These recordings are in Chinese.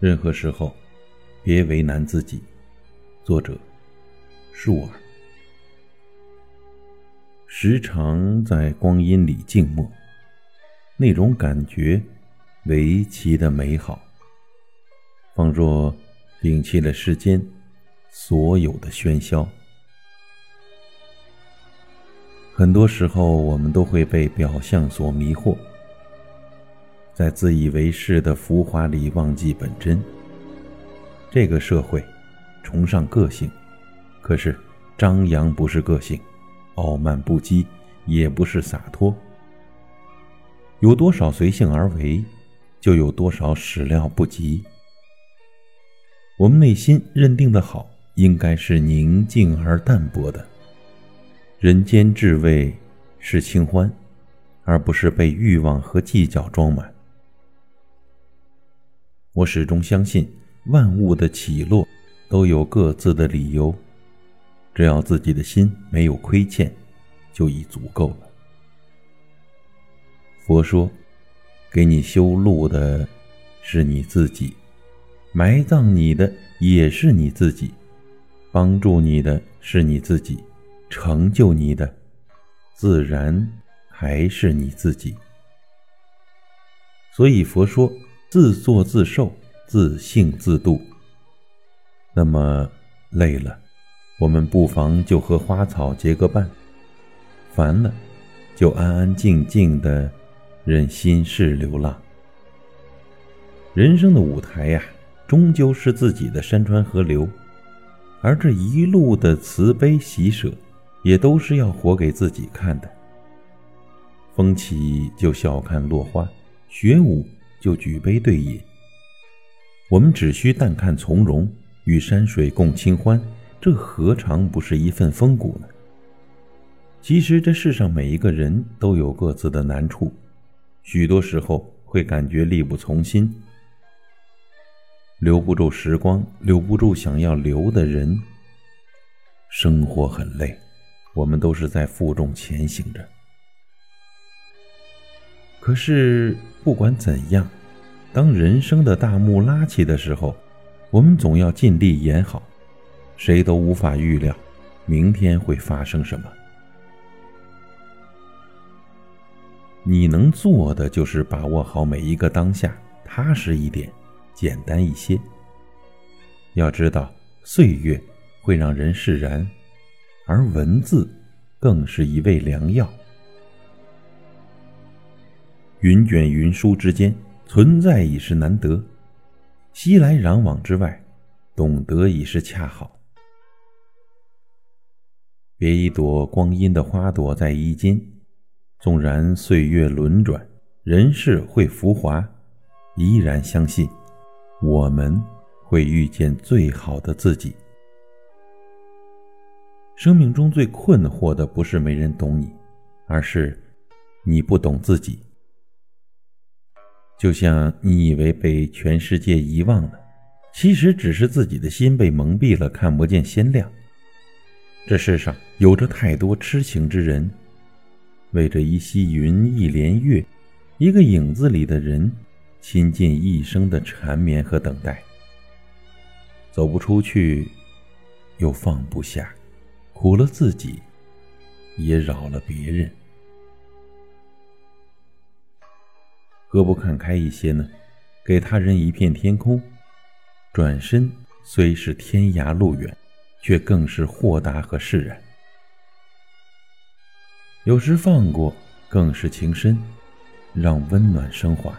任何时候，别为难自己。作者：树儿。时常在光阴里静默，那种感觉为其的美好，仿若摒弃了世间所有的喧嚣。很多时候，我们都会被表象所迷惑，在自以为是的浮华里忘记本真。这个社会崇尚个性，可是张扬不是个性，傲慢不羁也不是洒脱。有多少随性而为，就有多少始料不及。我们内心认定的好，应该是宁静而淡泊的。人间至味是清欢，而不是被欲望和计较装满。我始终相信，万物的起落都有各自的理由，只要自己的心没有亏欠，就已足够了。佛说，给你修路的是你自己，埋葬你的也是你自己，帮助你的是你自己。成就你的，自然还是你自己。所以佛说：自作自受，自性自度。那么累了，我们不妨就和花草结个伴；烦了，就安安静静的任心事流浪。人生的舞台呀，终究是自己的山川河流，而这一路的慈悲喜舍。也都是要活给自己看的。风起就笑看落花，雪舞就举杯对饮。我们只需淡看从容，与山水共清欢，这何尝不是一份风骨呢？其实这世上每一个人都有各自的难处，许多时候会感觉力不从心，留不住时光，留不住想要留的人。生活很累。我们都是在负重前行着，可是不管怎样，当人生的大幕拉起的时候，我们总要尽力演好。谁都无法预料明天会发生什么，你能做的就是把握好每一个当下，踏实一点，简单一些。要知道，岁月会让人释然。而文字，更是一味良药。云卷云舒之间，存在已是难得；熙来攘往之外，懂得已是恰好。别一朵光阴的花朵在衣襟，纵然岁月轮转，人世会浮华，依然相信，我们会遇见最好的自己。生命中最困惑的不是没人懂你，而是你不懂自己。就像你以为被全世界遗忘了，其实只是自己的心被蒙蔽了，看不见鲜亮。这世上有着太多痴情之人，为着一溪云、一帘月、一个影子里的人，倾尽一生的缠绵和等待，走不出去，又放不下。苦了自己，也扰了别人，何不看开一些呢？给他人一片天空，转身虽是天涯路远，却更是豁达和释然。有时放过，更是情深，让温暖升华。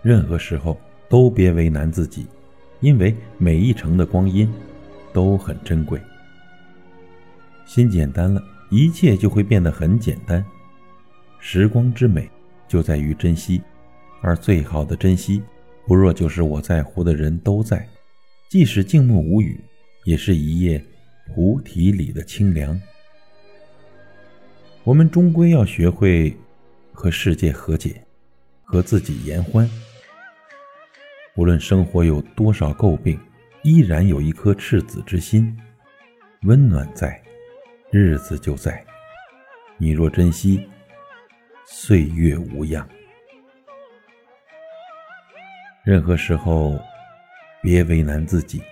任何时候都别为难自己，因为每一程的光阴都很珍贵。心简单了，一切就会变得很简单。时光之美，就在于珍惜，而最好的珍惜，不若就是我在乎的人都在，即使静默无语，也是一夜菩提里的清凉。我们终归要学会和世界和解，和自己言欢。无论生活有多少诟病，依然有一颗赤子之心，温暖在。日子就在，你若珍惜，岁月无恙。任何时候，别为难自己。